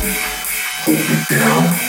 Hold me down.